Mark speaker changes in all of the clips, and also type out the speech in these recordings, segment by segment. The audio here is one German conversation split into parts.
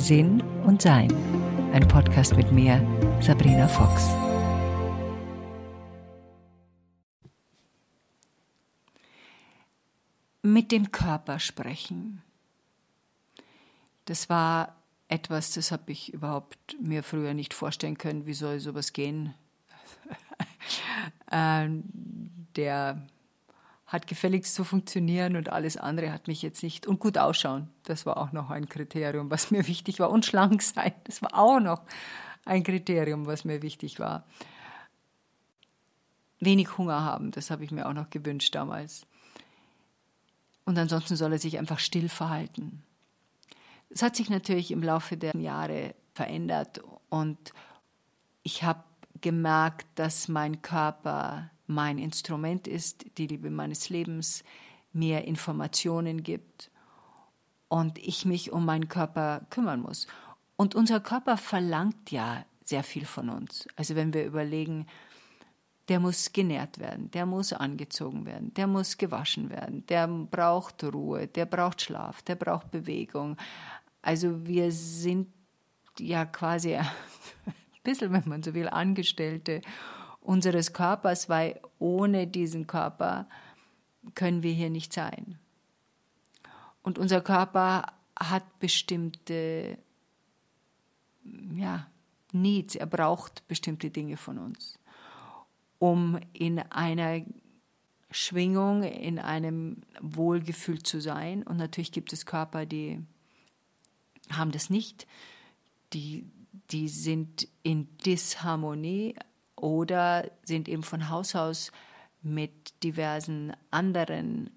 Speaker 1: Sinn und Sein. Ein Podcast mit mir, Sabrina Fox. Mit dem Körper sprechen. Das war etwas, das habe ich überhaupt mir früher nicht vorstellen können. Wie soll sowas gehen? ähm, der hat gefälligst zu funktionieren und alles andere hat mich jetzt nicht. Und gut ausschauen, das war auch noch ein Kriterium, was mir wichtig war. Und schlank sein, das war auch noch ein Kriterium, was mir wichtig war. Wenig Hunger haben, das habe ich mir auch noch gewünscht damals. Und ansonsten soll er sich einfach still verhalten. Es hat sich natürlich im Laufe der Jahre verändert und ich habe gemerkt, dass mein Körper mein Instrument ist, die Liebe meines Lebens mir Informationen gibt und ich mich um meinen Körper kümmern muss. Und unser Körper verlangt ja sehr viel von uns. Also wenn wir überlegen, der muss genährt werden, der muss angezogen werden, der muss gewaschen werden, der braucht Ruhe, der braucht Schlaf, der braucht Bewegung. Also wir sind ja quasi ein bisschen, wenn man so will, Angestellte unseres Körpers, weil ohne diesen Körper können wir hier nicht sein. Und unser Körper hat bestimmte ja, Needs, er braucht bestimmte Dinge von uns, um in einer Schwingung, in einem Wohlgefühl zu sein. Und natürlich gibt es Körper, die haben das nicht, die, die sind in Disharmonie, oder sind eben von Haus aus mit diversen anderen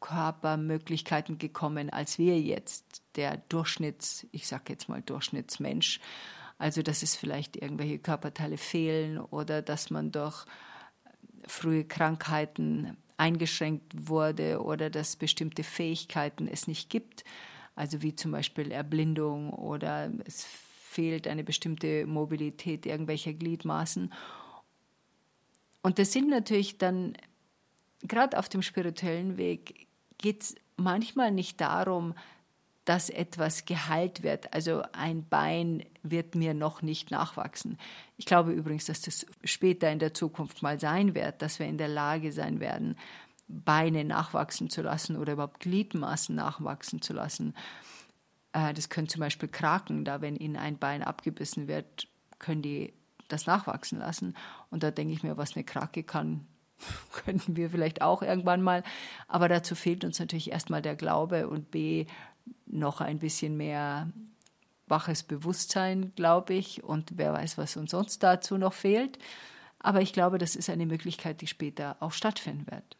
Speaker 1: Körpermöglichkeiten gekommen, als wir jetzt, der Durchschnitts, ich sage jetzt mal Durchschnittsmensch. Also, dass es vielleicht irgendwelche Körperteile fehlen oder dass man durch frühe Krankheiten eingeschränkt wurde oder dass bestimmte Fähigkeiten es nicht gibt, also wie zum Beispiel Erblindung oder es fehlt eine bestimmte Mobilität irgendwelcher Gliedmaßen. Und das sind natürlich dann, gerade auf dem spirituellen Weg, geht es manchmal nicht darum, dass etwas geheilt wird. Also ein Bein wird mir noch nicht nachwachsen. Ich glaube übrigens, dass das später in der Zukunft mal sein wird, dass wir in der Lage sein werden, Beine nachwachsen zu lassen oder überhaupt Gliedmaßen nachwachsen zu lassen. Äh, das können zum Beispiel Kraken, da wenn ihnen ein Bein abgebissen wird, können die das nachwachsen lassen. Und da denke ich mir, was eine Krake kann, könnten wir vielleicht auch irgendwann mal. Aber dazu fehlt uns natürlich erstmal der Glaube und B, noch ein bisschen mehr waches Bewusstsein, glaube ich. Und wer weiß, was uns sonst dazu noch fehlt. Aber ich glaube, das ist eine Möglichkeit, die später auch stattfinden wird.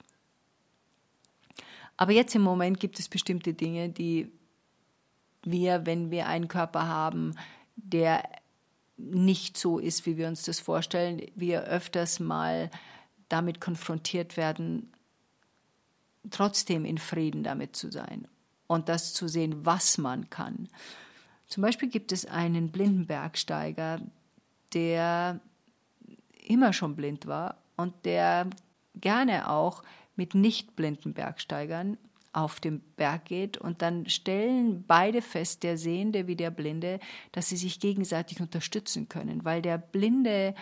Speaker 1: Aber jetzt im Moment gibt es bestimmte Dinge, die wir, wenn wir einen Körper haben, der nicht so ist, wie wir uns das vorstellen, wir öfters mal damit konfrontiert werden, trotzdem in Frieden damit zu sein und das zu sehen, was man kann. Zum Beispiel gibt es einen blinden Bergsteiger, der immer schon blind war und der gerne auch mit nicht blinden Bergsteigern auf den Berg geht und dann stellen beide fest, der Sehende wie der Blinde, dass sie sich gegenseitig unterstützen können, weil der Blinde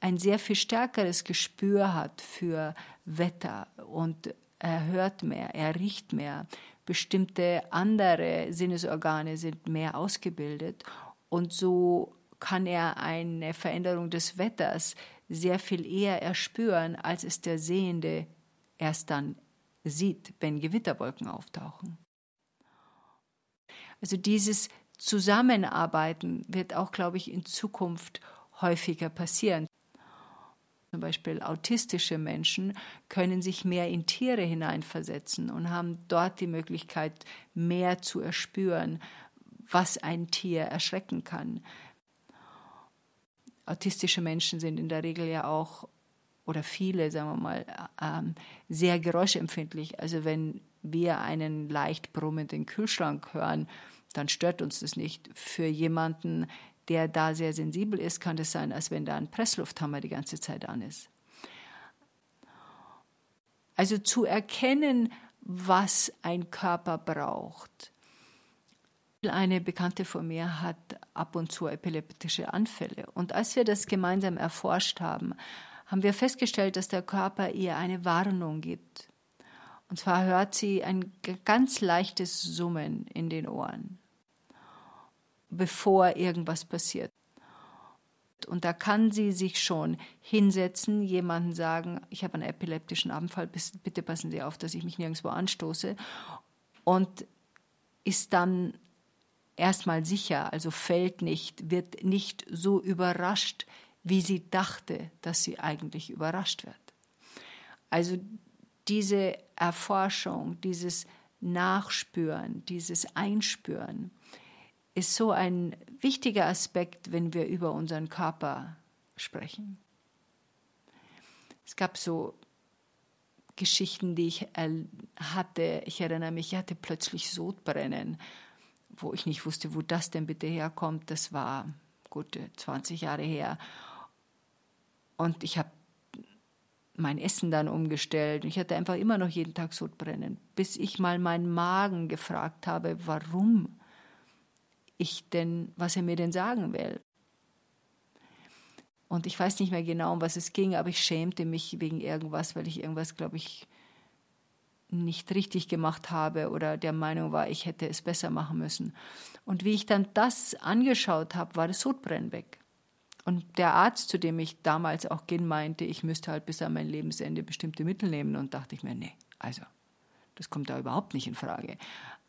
Speaker 1: ein sehr viel stärkeres Gespür hat für Wetter und er hört mehr, er riecht mehr, bestimmte andere Sinnesorgane sind mehr ausgebildet und so kann er eine Veränderung des Wetters sehr viel eher erspüren, als es der Sehende erst dann sieht, wenn Gewitterwolken auftauchen. Also dieses Zusammenarbeiten wird auch, glaube ich, in Zukunft häufiger passieren. Zum Beispiel autistische Menschen können sich mehr in Tiere hineinversetzen und haben dort die Möglichkeit, mehr zu erspüren, was ein Tier erschrecken kann. Autistische Menschen sind in der Regel ja auch oder viele, sagen wir mal, ähm, sehr geräuschempfindlich. Also wenn wir einen leicht brummenden Kühlschrank hören, dann stört uns das nicht. Für jemanden, der da sehr sensibel ist, kann das sein, als wenn da ein Presslufthammer die ganze Zeit an ist. Also zu erkennen, was ein Körper braucht, Eine Bekannte von mir hat ab und zu epileptische Anfälle. Und als wir das gemeinsam erforscht haben, haben wir festgestellt, dass der Körper ihr eine Warnung gibt. Und zwar hört sie ein ganz leichtes Summen in den Ohren, bevor irgendwas passiert. Und da kann sie sich schon hinsetzen, jemanden sagen, ich habe einen epileptischen Anfall, bitte passen Sie auf, dass ich mich nirgendwo anstoße. Und ist dann erstmal sicher, also fällt nicht, wird nicht so überrascht, wie sie dachte, dass sie eigentlich überrascht wird. Also diese Erforschung, dieses Nachspüren, dieses Einspüren ist so ein wichtiger Aspekt, wenn wir über unseren Körper sprechen. Es gab so Geschichten, die ich hatte. Ich erinnere mich, ich hatte plötzlich Sodbrennen, wo ich nicht wusste, wo das denn bitte herkommt. Das war gute 20 Jahre her. Und ich habe mein Essen dann umgestellt. Ich hatte einfach immer noch jeden Tag Sodbrennen, bis ich mal meinen Magen gefragt habe, warum ich denn, was er mir denn sagen will. Und ich weiß nicht mehr genau, um was es ging, aber ich schämte mich wegen irgendwas, weil ich irgendwas, glaube ich, nicht richtig gemacht habe oder der Meinung war, ich hätte es besser machen müssen. Und wie ich dann das angeschaut habe, war das Sodbrennen weg. Und der Arzt, zu dem ich damals auch gehen meinte, ich müsste halt bis an mein Lebensende bestimmte Mittel nehmen und dachte ich mir, nee, also das kommt da überhaupt nicht in Frage.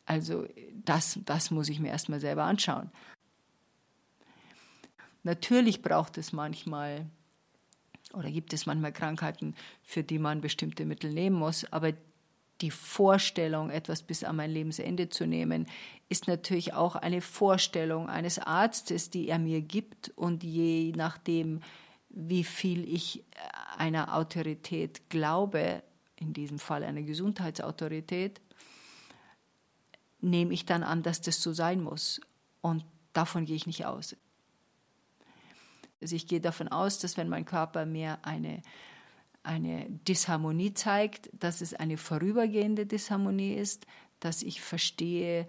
Speaker 1: Also das, das muss ich mir erstmal selber anschauen. Natürlich braucht es manchmal oder gibt es manchmal Krankheiten, für die man bestimmte Mittel nehmen muss, aber die Vorstellung, etwas bis an mein Lebensende zu nehmen, ist natürlich auch eine Vorstellung eines Arztes, die er mir gibt. Und je nachdem, wie viel ich einer Autorität glaube, in diesem Fall einer Gesundheitsautorität, nehme ich dann an, dass das so sein muss. Und davon gehe ich nicht aus. Also ich gehe davon aus, dass wenn mein Körper mir eine eine Disharmonie zeigt, dass es eine vorübergehende Disharmonie ist, dass ich verstehe,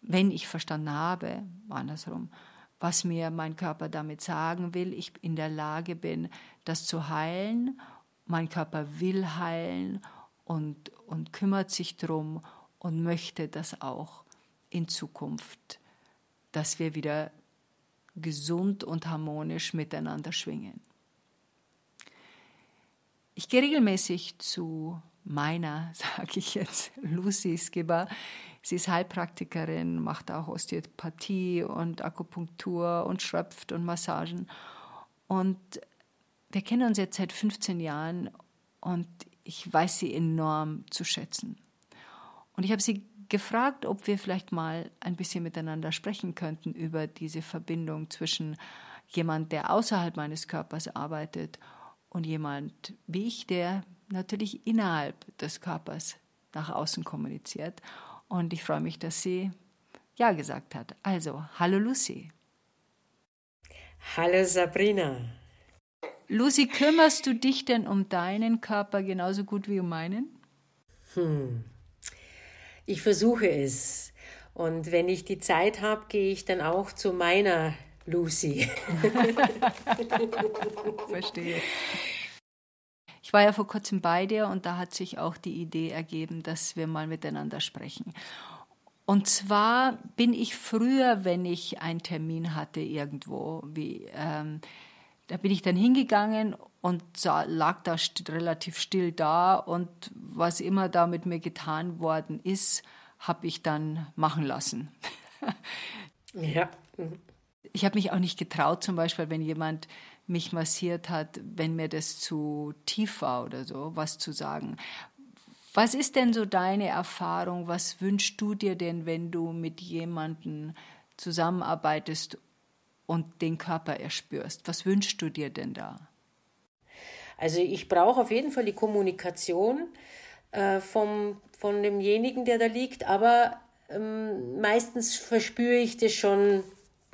Speaker 1: wenn ich verstanden habe, andersrum, was mir mein Körper damit sagen will, ich in der Lage bin, das zu heilen. Mein Körper will heilen und, und kümmert sich darum und möchte das auch in Zukunft, dass wir wieder gesund und harmonisch miteinander schwingen. Ich gehe regelmäßig zu meiner, sage ich jetzt, Lucy Skibber. Sie ist Heilpraktikerin, macht auch Osteopathie und Akupunktur und schröpft und Massagen. Und wir kennen uns jetzt seit 15 Jahren und ich weiß sie enorm zu schätzen. Und ich habe sie gefragt, ob wir vielleicht mal ein bisschen miteinander sprechen könnten über diese Verbindung zwischen jemand, der außerhalb meines Körpers arbeitet und jemand wie ich, der natürlich innerhalb des Körpers nach außen kommuniziert. Und ich freue mich, dass sie Ja gesagt hat. Also, hallo Lucy.
Speaker 2: Hallo Sabrina.
Speaker 1: Lucy, kümmerst du dich denn um deinen Körper genauso gut wie um meinen?
Speaker 2: Hm. Ich versuche es. Und wenn ich die Zeit habe, gehe ich dann auch zu meiner Lucy.
Speaker 1: Verstehe. Ich war ja vor kurzem bei dir und da hat sich auch die Idee ergeben, dass wir mal miteinander sprechen. Und zwar bin ich früher, wenn ich einen Termin hatte irgendwo, wie, ähm, da bin ich dann hingegangen und sah, lag da st relativ still da und was immer da mit mir getan worden ist, habe ich dann machen lassen.
Speaker 2: ja.
Speaker 1: Ich habe mich auch nicht getraut, zum Beispiel, wenn jemand mich massiert hat, wenn mir das zu tief war oder so, was zu sagen. Was ist denn so deine Erfahrung? Was wünschst du dir denn, wenn du mit jemandem zusammenarbeitest und den Körper erspürst? Was wünschst du dir denn da?
Speaker 2: Also ich brauche auf jeden Fall die Kommunikation äh, vom, von demjenigen, der da liegt, aber ähm, meistens verspüre ich das schon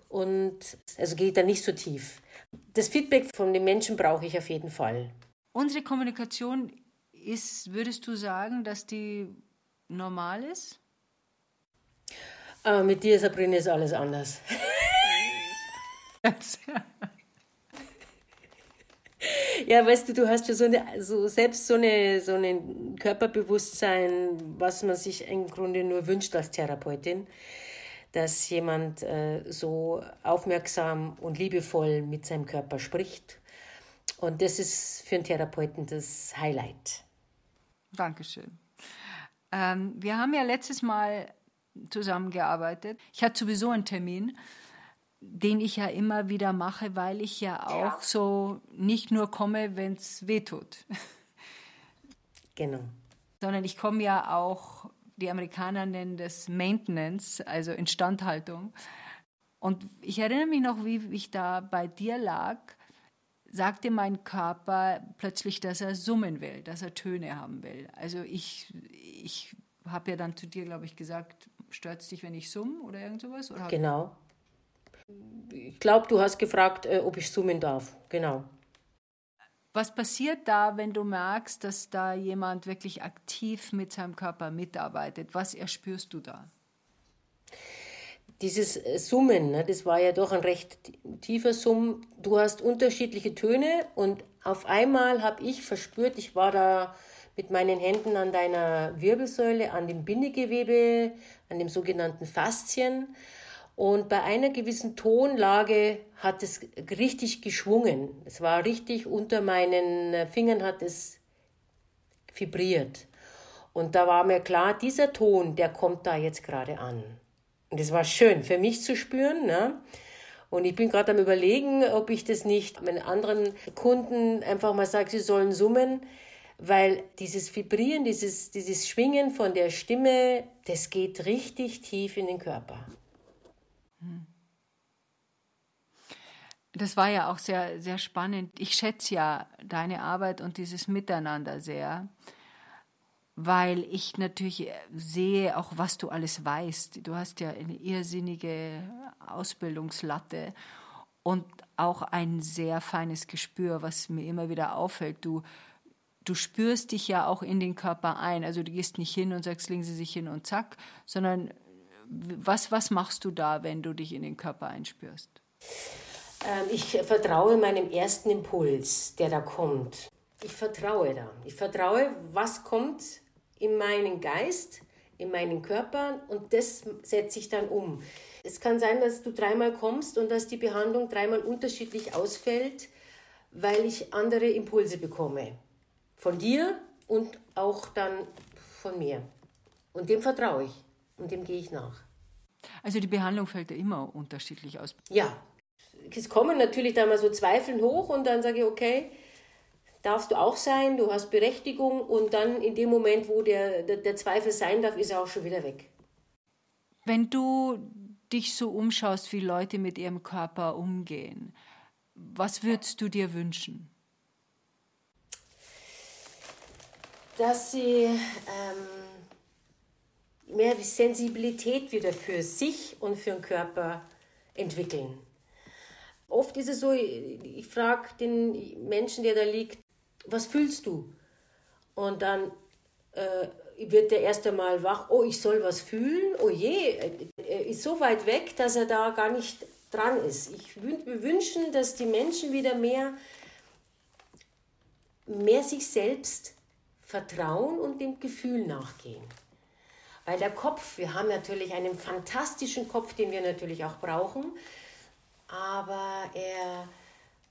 Speaker 2: und also geht da nicht so tief. Das Feedback von den Menschen brauche ich auf jeden Fall.
Speaker 1: Unsere Kommunikation ist, würdest du sagen, dass die normal ist?
Speaker 2: Aber mit dir, Sabrina, ist alles anders. ja, weißt du, du hast ja so, eine, so selbst so, eine, so ein Körperbewusstsein, was man sich im Grunde nur wünscht als Therapeutin, dass jemand äh, so aufmerksam und liebevoll mit seinem Körper spricht. Und das ist für einen Therapeuten das Highlight.
Speaker 1: Dankeschön. Ähm, wir haben ja letztes Mal zusammengearbeitet. Ich hatte sowieso einen Termin, den ich ja immer wieder mache, weil ich ja auch ja. so nicht nur komme, wenn es weh tut.
Speaker 2: Genau.
Speaker 1: Sondern ich komme ja auch, die Amerikaner nennen das Maintenance, also Instandhaltung. Und ich erinnere mich noch, wie ich da bei dir lag, sagte mein Körper plötzlich, dass er summen will, dass er Töne haben will. Also ich, ich habe ja dann zu dir, glaube ich, gesagt, stört es dich, wenn ich summe oder irgend sowas? Oder
Speaker 2: genau. Ich glaube, du hast gefragt, äh, ob ich summen darf. Genau.
Speaker 1: Was passiert da, wenn du merkst, dass da jemand wirklich aktiv mit seinem Körper mitarbeitet? Was erspürst du da?
Speaker 2: Dieses äh, Summen, ne, das war ja doch ein recht tiefer Summ. Du hast unterschiedliche Töne und auf einmal habe ich verspürt, ich war da mit meinen Händen an deiner Wirbelsäule, an dem Bindegewebe, an dem sogenannten Faszien. Und bei einer gewissen Tonlage hat es richtig geschwungen. Es war richtig unter meinen Fingern hat es vibriert. Und da war mir klar, dieser Ton, der kommt da jetzt gerade an. Und es war schön für mich zu spüren. Ne? Und ich bin gerade am Überlegen, ob ich das nicht meinen anderen Kunden einfach mal sage, sie sollen summen weil dieses Vibrieren, dieses, dieses Schwingen von der Stimme, das geht richtig tief in den Körper.
Speaker 1: Das war ja auch sehr, sehr spannend. Ich schätze ja deine Arbeit und dieses Miteinander sehr, weil ich natürlich sehe auch, was du alles weißt. Du hast ja eine irrsinnige Ausbildungslatte und auch ein sehr feines Gespür, was mir immer wieder auffällt. Du du spürst dich ja auch in den Körper ein. Also du gehst nicht hin und sagst, legen Sie sich hin und zack, sondern was, was machst du da, wenn du dich in den Körper einspürst?
Speaker 2: Ähm, ich vertraue meinem ersten Impuls, der da kommt. Ich vertraue da. Ich vertraue, was kommt in meinen Geist, in meinen Körper und das setze ich dann um. Es kann sein, dass du dreimal kommst und dass die Behandlung dreimal unterschiedlich ausfällt, weil ich andere Impulse bekomme. Von dir und auch dann von mir. Und dem vertraue ich und dem gehe ich nach.
Speaker 1: Also die Behandlung fällt ja immer unterschiedlich aus.
Speaker 2: Ja, es kommen natürlich da mal so Zweifeln hoch und dann sage ich, okay, darfst du auch sein, du hast Berechtigung und dann in dem Moment, wo der, der, der Zweifel sein darf, ist er auch schon wieder weg.
Speaker 1: Wenn du dich so umschaust, wie Leute mit ihrem Körper umgehen, was würdest du dir wünschen?
Speaker 2: dass sie ähm, mehr Sensibilität wieder für sich und für den Körper entwickeln. Oft ist es so, ich frage den Menschen, der da liegt, was fühlst du? Und dann äh, wird der erst einmal wach, oh, ich soll was fühlen, oh je, er ist so weit weg, dass er da gar nicht dran ist. Ich würde wünschen, dass die Menschen wieder mehr, mehr sich selbst vertrauen und dem Gefühl nachgehen. Weil der Kopf, wir haben natürlich einen fantastischen Kopf, den wir natürlich auch brauchen, aber er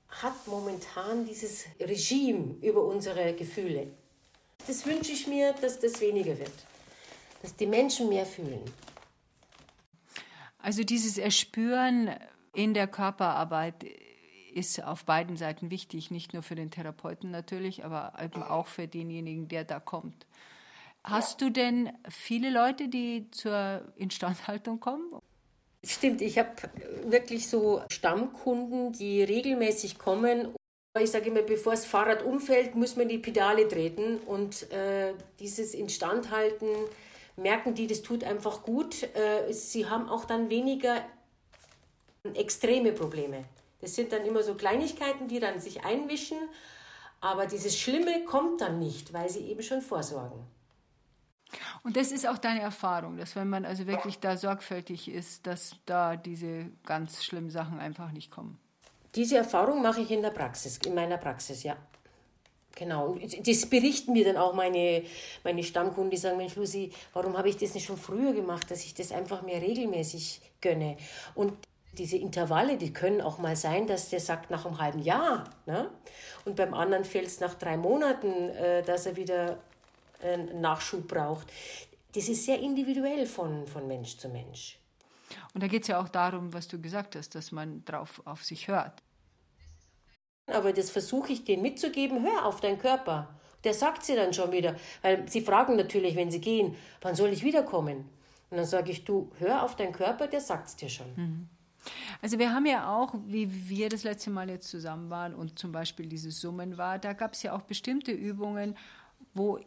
Speaker 2: hat momentan dieses Regime über unsere Gefühle. Das wünsche ich mir, dass das weniger wird, dass die Menschen mehr fühlen.
Speaker 1: Also dieses Erspüren in der Körperarbeit ist auf beiden Seiten wichtig, nicht nur für den Therapeuten natürlich, aber eben auch für denjenigen, der da kommt. Hast du denn viele Leute, die zur Instandhaltung kommen?
Speaker 2: Stimmt, ich habe wirklich so Stammkunden, die regelmäßig kommen. Ich sage immer, bevor das Fahrrad umfällt, muss man die Pedale treten und äh, dieses Instandhalten merken die, das tut einfach gut. Äh, sie haben auch dann weniger extreme Probleme. Das sind dann immer so Kleinigkeiten, die dann sich einmischen, aber dieses Schlimme kommt dann nicht, weil sie eben schon vorsorgen.
Speaker 1: Und das ist auch deine Erfahrung, dass wenn man also wirklich da sorgfältig ist, dass da diese ganz schlimmen Sachen einfach nicht kommen.
Speaker 2: Diese Erfahrung mache ich in der Praxis, in meiner Praxis, ja. Genau. Das berichten mir dann auch meine, meine Stammkunden, die sagen, Mensch, Lucy, warum habe ich das nicht schon früher gemacht, dass ich das einfach mehr regelmäßig gönne. Und diese Intervalle, die können auch mal sein, dass der sagt nach einem halben Jahr. Ne? Und beim anderen fällt es nach drei Monaten, äh, dass er wieder einen Nachschub braucht. Das ist sehr individuell von, von Mensch zu Mensch.
Speaker 1: Und da geht es ja auch darum, was du gesagt hast, dass man drauf auf sich hört.
Speaker 2: Aber das versuche ich denen mitzugeben, hör auf deinen Körper. Der sagt sie dann schon wieder, weil sie fragen natürlich, wenn sie gehen, wann soll ich wiederkommen? Und dann sage ich, du, hör auf deinen Körper, der sagt es dir schon. Mhm.
Speaker 1: Also wir haben ja auch, wie wir das letzte Mal jetzt zusammen waren und zum Beispiel dieses Summen war, da gab es ja auch bestimmte Übungen, wo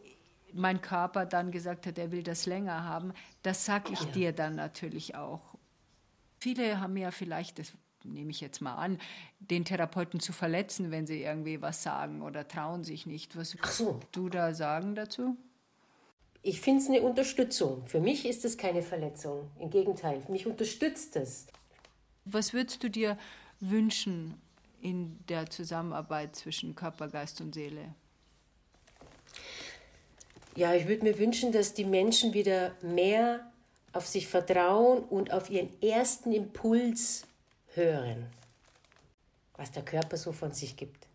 Speaker 1: mein Körper dann gesagt hat, er will das länger haben. Das sage ich dir dann natürlich auch. Viele haben ja vielleicht, das nehme ich jetzt mal an, den Therapeuten zu verletzen, wenn sie irgendwie was sagen oder trauen sich nicht. Was würdest so. du da sagen dazu?
Speaker 2: Ich finde es eine Unterstützung. Für mich ist es keine Verletzung. Im Gegenteil, mich unterstützt es.
Speaker 1: Was würdest du dir wünschen in der Zusammenarbeit zwischen Körper, Geist und Seele?
Speaker 2: Ja, ich würde mir wünschen, dass die Menschen wieder mehr auf sich vertrauen und auf ihren ersten Impuls hören, was der Körper so von sich gibt.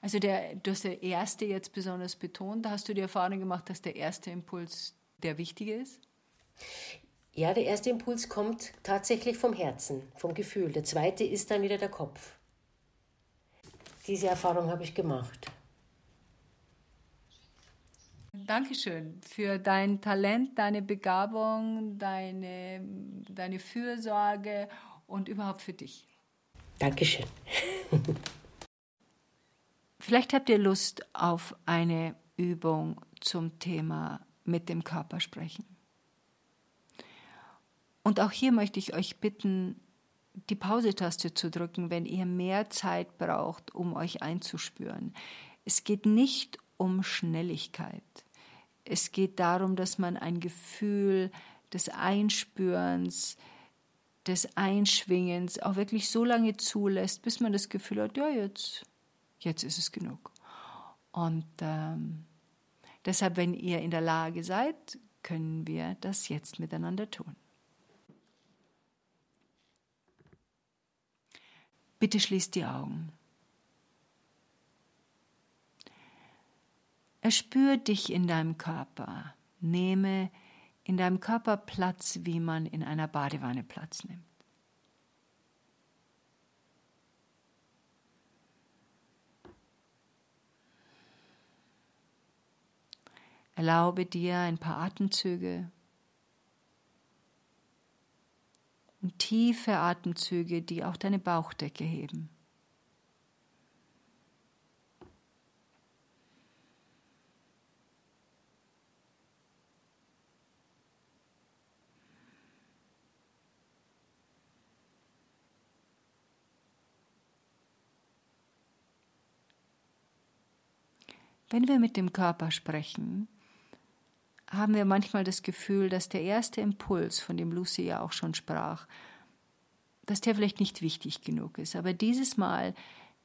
Speaker 1: Also der, du hast der erste jetzt besonders betont. Da hast du die Erfahrung gemacht, dass der erste Impuls der wichtige ist?
Speaker 2: Ja, der erste Impuls kommt tatsächlich vom Herzen, vom Gefühl. Der zweite ist dann wieder der Kopf. Diese Erfahrung habe ich gemacht.
Speaker 1: Dankeschön für dein Talent, deine Begabung, deine, deine Fürsorge und überhaupt für dich.
Speaker 2: Dankeschön.
Speaker 1: Vielleicht habt ihr Lust auf eine Übung zum Thema mit dem Körper sprechen. Und auch hier möchte ich euch bitten, die Pause-Taste zu drücken, wenn ihr mehr Zeit braucht, um euch einzuspüren. Es geht nicht um Schnelligkeit. Es geht darum, dass man ein Gefühl des Einspürens, des Einschwingens auch wirklich so lange zulässt, bis man das Gefühl hat, ja, jetzt, jetzt ist es genug. Und ähm, deshalb, wenn ihr in der Lage seid, können wir das jetzt miteinander tun. Bitte schließt die Augen. Erspür dich in deinem Körper. Nehme in deinem Körper Platz, wie man in einer Badewanne Platz nimmt. Erlaube dir ein paar Atemzüge und tiefe Atemzüge, die auch deine Bauchdecke heben. Wenn wir mit dem Körper sprechen, haben wir manchmal das Gefühl, dass der erste Impuls, von dem Lucy ja auch schon sprach, dass der vielleicht nicht wichtig genug ist. Aber dieses Mal,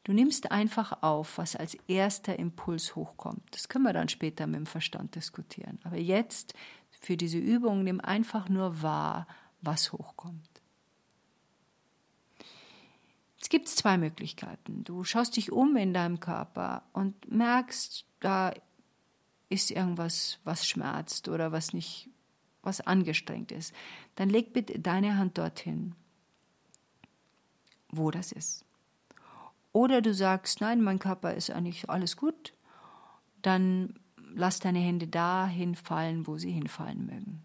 Speaker 1: du nimmst einfach auf, was als erster Impuls hochkommt. Das können wir dann später mit dem Verstand diskutieren. Aber jetzt, für diese Übung, nimm einfach nur wahr, was hochkommt. Jetzt gibt es zwei Möglichkeiten. Du schaust dich um in deinem Körper und merkst, da ist irgendwas, was schmerzt oder was nicht, was angestrengt ist. Dann leg bitte deine Hand dorthin, wo das ist. Oder du sagst, nein, mein Körper ist eigentlich alles gut. Dann lass deine Hände da hinfallen, wo sie hinfallen mögen.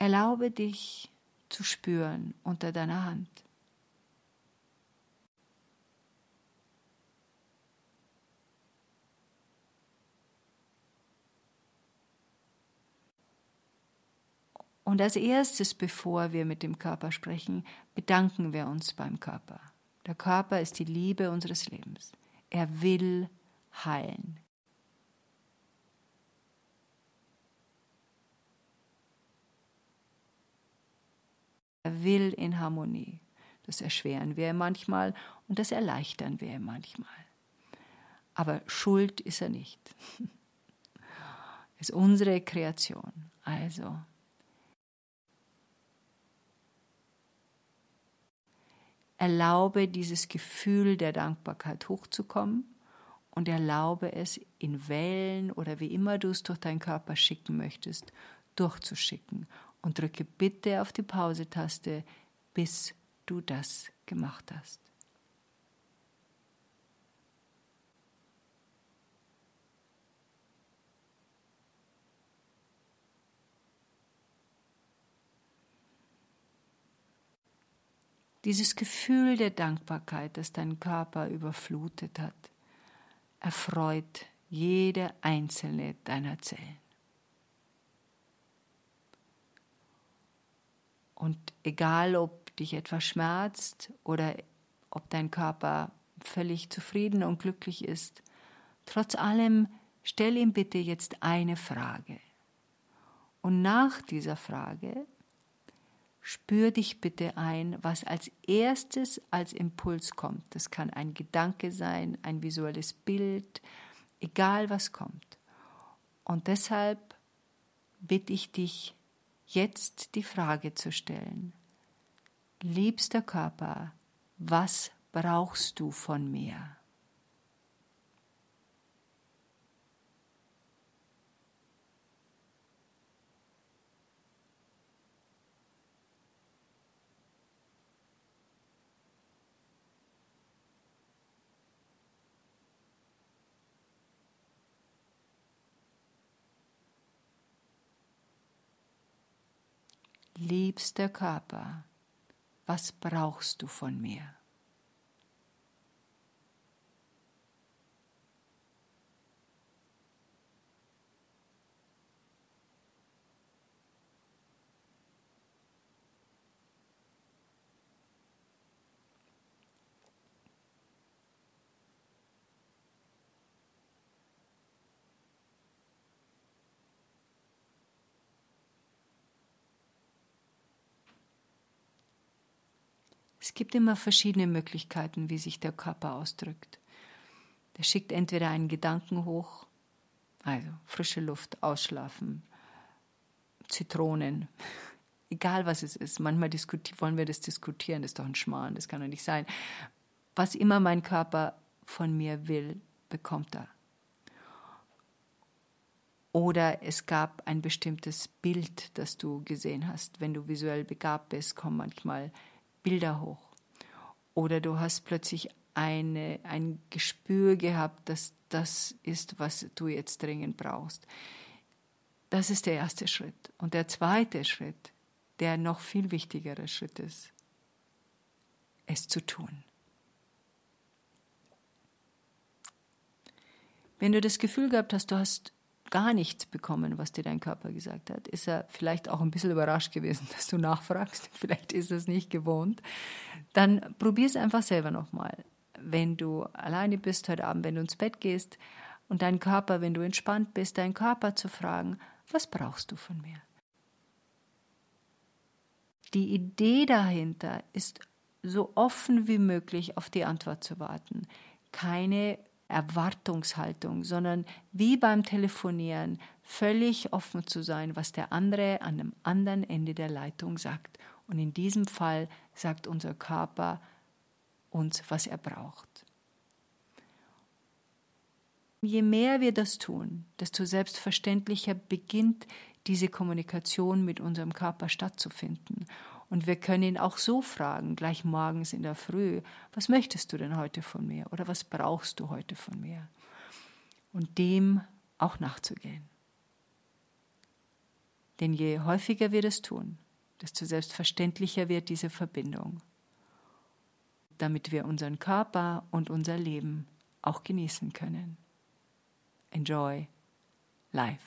Speaker 1: Erlaube dich zu spüren unter deiner Hand. Und als erstes, bevor wir mit dem Körper sprechen, bedanken wir uns beim Körper. Der Körper ist die Liebe unseres Lebens. Er will heilen. Er will in Harmonie. Das erschweren wir manchmal und das erleichtern wir manchmal. Aber Schuld ist er nicht. Es ist unsere Kreation. Also, erlaube dieses Gefühl der Dankbarkeit hochzukommen und erlaube es in Wellen oder wie immer du es durch deinen Körper schicken möchtest, durchzuschicken. Und drücke bitte auf die Pause-Taste, bis du das gemacht hast. Dieses Gefühl der Dankbarkeit, das dein Körper überflutet hat, erfreut jede einzelne deiner Zellen. Und egal, ob dich etwas schmerzt oder ob dein Körper völlig zufrieden und glücklich ist, trotz allem stell ihm bitte jetzt eine Frage. Und nach dieser Frage spür dich bitte ein, was als erstes als Impuls kommt. Das kann ein Gedanke sein, ein visuelles Bild, egal was kommt. Und deshalb bitte ich dich, jetzt die Frage zu stellen. Liebster Körper, was brauchst du von mir? Liebster Körper, was brauchst du von mir? Es gibt immer verschiedene Möglichkeiten, wie sich der Körper ausdrückt. Der schickt entweder einen Gedanken hoch, also frische Luft, ausschlafen, Zitronen, egal was es ist. Manchmal wollen wir das diskutieren, das ist doch ein Schmarrn, das kann doch nicht sein. Was immer mein Körper von mir will, bekommt er. Oder es gab ein bestimmtes Bild, das du gesehen hast. Wenn du visuell begabt bist, kommen manchmal Bilder hoch. Oder du hast plötzlich eine, ein Gespür gehabt, dass das ist, was du jetzt dringend brauchst. Das ist der erste Schritt. Und der zweite Schritt, der noch viel wichtigere Schritt ist, es zu tun. Wenn du das Gefühl gehabt hast, du hast gar nichts bekommen, was dir dein Körper gesagt hat, ist er vielleicht auch ein bisschen überrascht gewesen, dass du nachfragst. Vielleicht ist es nicht gewohnt. Dann probier es einfach selber nochmal. Wenn du alleine bist heute Abend, wenn du ins Bett gehst und dein Körper, wenn du entspannt bist, deinen Körper zu fragen, was brauchst du von mir? Die Idee dahinter ist, so offen wie möglich auf die Antwort zu warten. Keine Erwartungshaltung, sondern wie beim Telefonieren völlig offen zu sein, was der andere an dem anderen Ende der Leitung sagt. Und in diesem Fall sagt unser Körper uns, was er braucht. Je mehr wir das tun, desto selbstverständlicher beginnt diese Kommunikation mit unserem Körper stattzufinden. Und wir können ihn auch so fragen, gleich morgens in der Früh, was möchtest du denn heute von mir oder was brauchst du heute von mir? Und dem auch nachzugehen. Denn je häufiger wir das tun, desto selbstverständlicher wird diese Verbindung, damit wir unseren Körper und unser Leben auch genießen können. Enjoy life.